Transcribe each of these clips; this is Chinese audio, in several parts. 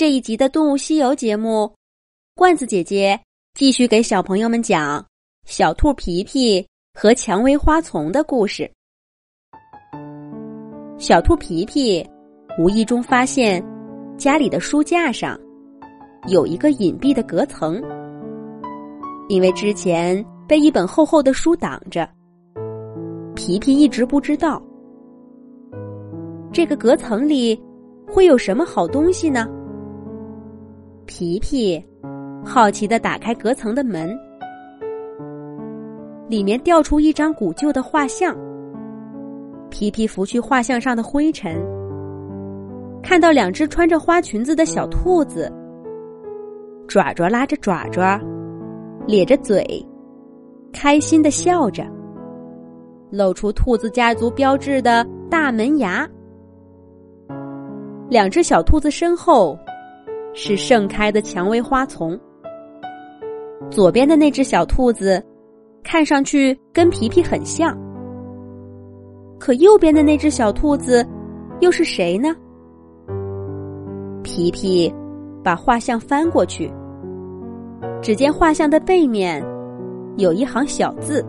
这一集的《动物西游》节目，罐子姐姐继续给小朋友们讲小兔皮皮和蔷薇花丛的故事。小兔皮皮无意中发现家里的书架上有一个隐蔽的隔层，因为之前被一本厚厚的书挡着，皮皮一直不知道这个隔层里会有什么好东西呢？皮皮好奇的打开隔层的门，里面掉出一张古旧的画像。皮皮拂去画像上的灰尘，看到两只穿着花裙子的小兔子，爪爪拉着爪爪，咧着嘴，开心的笑着，露出兔子家族标志的大门牙。两只小兔子身后是盛开的蔷薇花丛。左边的那只小兔子，看上去跟皮皮很像。可右边的那只小兔子，又是谁呢？皮皮把画像翻过去，只见画像的背面有一行小字：“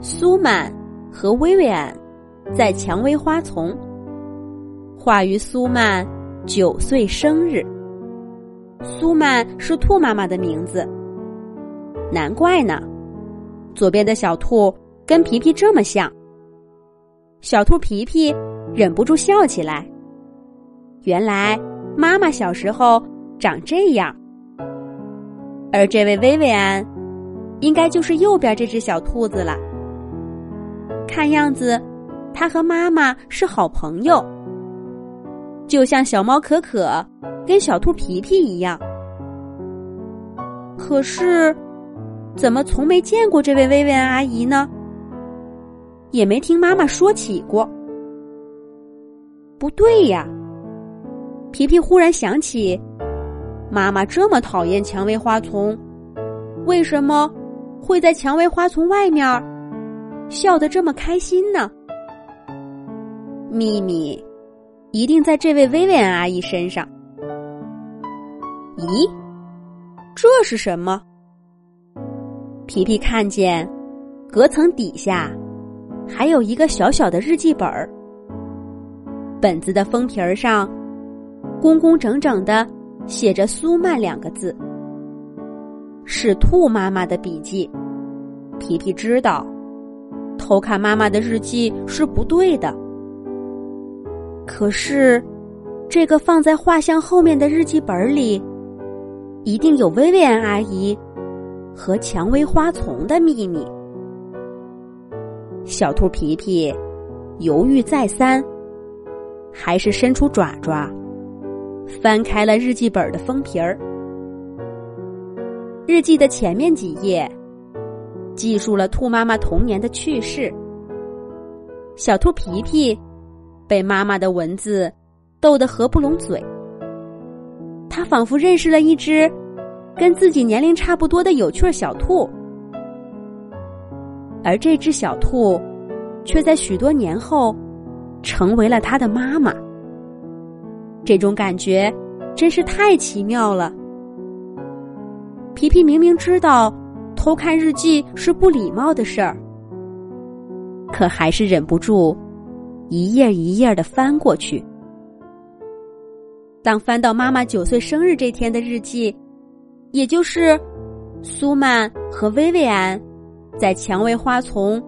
苏曼和薇薇安在蔷薇花丛。”画于苏曼九岁生日。苏曼是兔妈妈的名字，难怪呢。左边的小兔。跟皮皮这么像，小兔皮皮忍不住笑起来。原来妈妈小时候长这样，而这位薇薇安，应该就是右边这只小兔子了。看样子，它和妈妈是好朋友，就像小猫可可跟小兔皮皮一样。可是，怎么从没见过这位薇薇安阿姨呢？也没听妈妈说起过。不对呀，皮皮忽然想起，妈妈这么讨厌蔷薇花丛，为什么会在蔷薇花丛外面笑得这么开心呢？秘密一定在这位薇薇安阿姨身上。咦，这是什么？皮皮看见隔层底下。还有一个小小的日记本儿，本子的封皮儿上工工整整的写着“苏曼”两个字，是兔妈妈的笔记。皮皮知道，偷看妈妈的日记是不对的。可是，这个放在画像后面的日记本里，一定有薇薇安阿姨和蔷薇花丛的秘密。小兔皮皮犹豫再三，还是伸出爪爪，翻开了日记本的封皮儿。日记的前面几页记述了兔妈妈童年的趣事。小兔皮皮被妈妈的文字逗得合不拢嘴，他仿佛认识了一只跟自己年龄差不多的有趣小兔。而这只小兔，却在许多年后，成为了他的妈妈。这种感觉真是太奇妙了。皮皮明明知道偷看日记是不礼貌的事儿，可还是忍不住一页一页的翻过去。当翻到妈妈九岁生日这天的日记，也就是苏曼和薇薇安。在蔷薇花丛，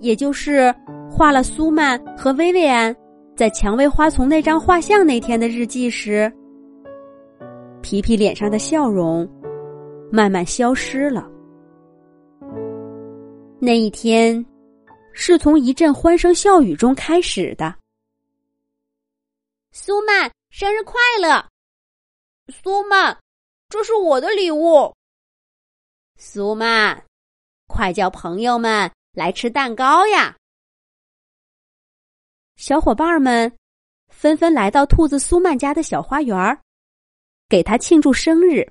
也就是画了苏曼和薇薇安在蔷薇花丛那张画像那天的日记时，皮皮脸上的笑容慢慢消失了。那一天是从一阵欢声笑语中开始的。苏曼生日快乐！苏曼，这是我的礼物。苏曼。快叫朋友们来吃蛋糕呀！小伙伴们纷纷来到兔子苏曼家的小花园儿，给他庆祝生日。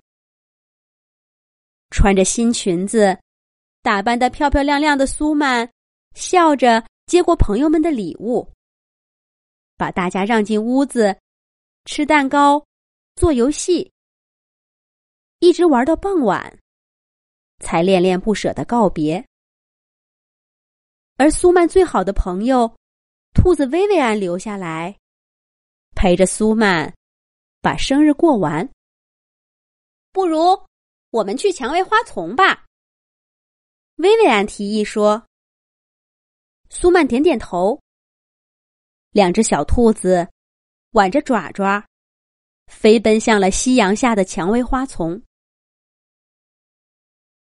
穿着新裙子、打扮的漂漂亮亮的苏曼，笑着接过朋友们的礼物，把大家让进屋子，吃蛋糕、做游戏，一直玩到傍晚，才恋恋不舍的告别。而苏曼最好的朋友兔子薇薇安留下来，陪着苏曼把生日过完。不如我们去蔷薇花丛吧，薇薇安提议说。苏曼点点头。两只小兔子挽着爪爪，飞奔向了夕阳下的蔷薇花丛。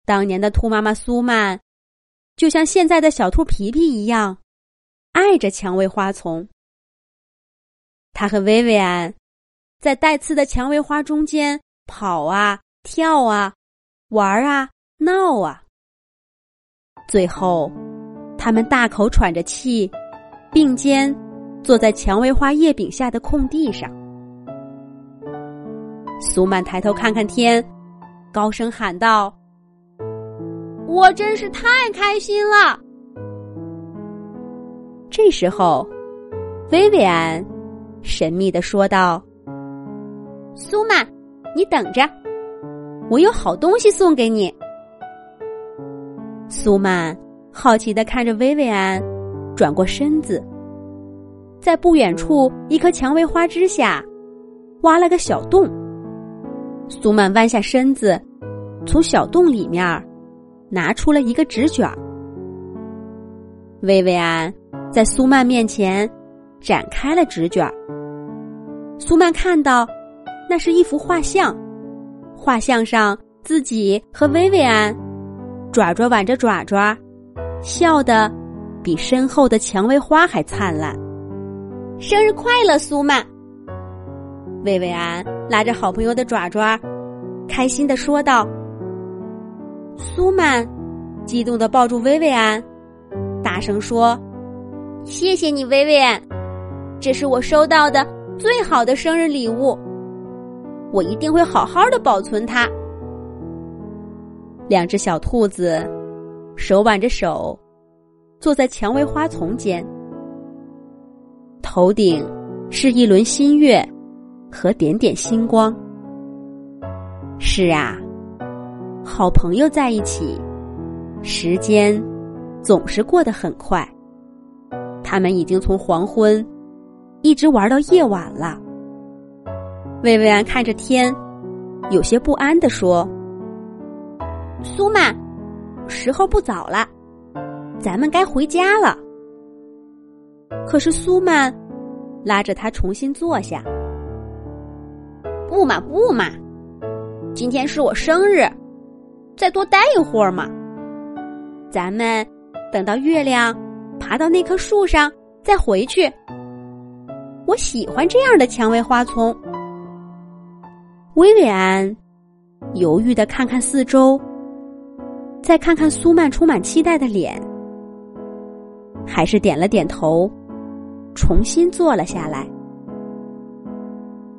当年的兔妈妈苏曼。就像现在的小兔皮皮一样，爱着蔷薇花丛。他和薇薇安在带刺的蔷薇花中间跑啊跳啊，玩啊闹啊。最后，他们大口喘着气，并肩坐在蔷薇花叶柄下的空地上。苏曼抬头看看天，高声喊道。我真是太开心了。这时候，薇薇安神秘的说道：“苏曼，你等着，我有好东西送给你。”苏曼好奇的看着薇薇安，转过身子，在不远处一棵蔷薇花枝下挖了个小洞。苏曼弯下身子，从小洞里面。拿出了一个纸卷薇薇安在苏曼面前展开了纸卷苏曼看到，那是一幅画像，画像上自己和薇薇安爪爪挽着爪爪，笑得比身后的蔷薇花还灿烂。生日快乐，苏曼！薇薇安拉着好朋友的爪爪，开心的说道。苏曼激动的抱住薇薇安，大声说：“谢谢你，薇薇安，这是我收到的最好的生日礼物，我一定会好好的保存它。”两只小兔子手挽着手，坐在蔷薇花丛间，头顶是一轮新月和点点星光。是啊。好朋友在一起，时间总是过得很快。他们已经从黄昏一直玩到夜晚了。薇薇安看着天，有些不安的说：“苏曼，时候不早了，咱们该回家了。”可是苏曼拉着他重新坐下：“不嘛不嘛，今天是我生日。”再多待一会儿嘛，咱们等到月亮爬到那棵树上再回去。我喜欢这样的蔷薇花丛。薇薇安犹豫的看看四周，再看看苏曼充满期待的脸，还是点了点头，重新坐了下来。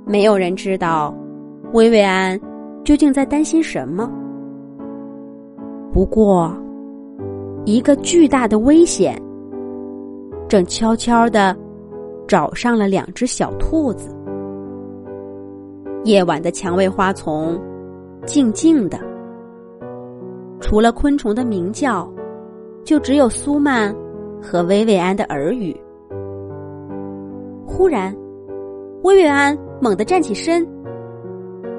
没有人知道薇薇安究竟在担心什么。不过，一个巨大的危险正悄悄的找上了两只小兔子。夜晚的蔷薇花丛静静的，除了昆虫的鸣叫，就只有苏曼和薇薇安的耳语。忽然，薇薇安猛地站起身，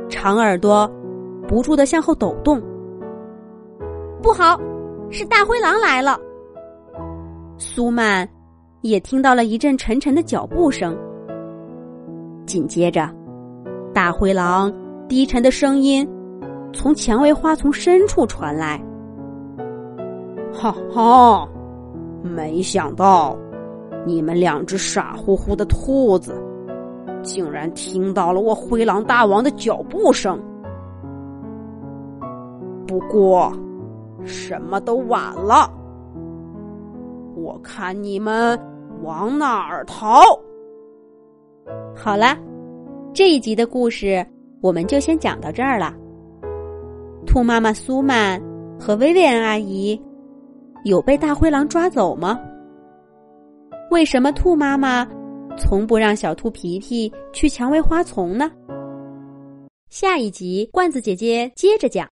长耳朵不住的向后抖动。不好，是大灰狼来了。苏曼也听到了一阵沉沉的脚步声，紧接着，大灰狼低沉的声音从蔷薇花丛深处传来：“哈哈，没想到你们两只傻乎乎的兔子，竟然听到了我灰狼大王的脚步声。不过。”什么都晚了，我看你们往哪儿逃？好了，这一集的故事我们就先讲到这儿了。兔妈妈苏曼和薇薇安阿姨有被大灰狼抓走吗？为什么兔妈妈从不让小兔皮皮去蔷薇花丛呢？下一集，罐子姐姐接着讲。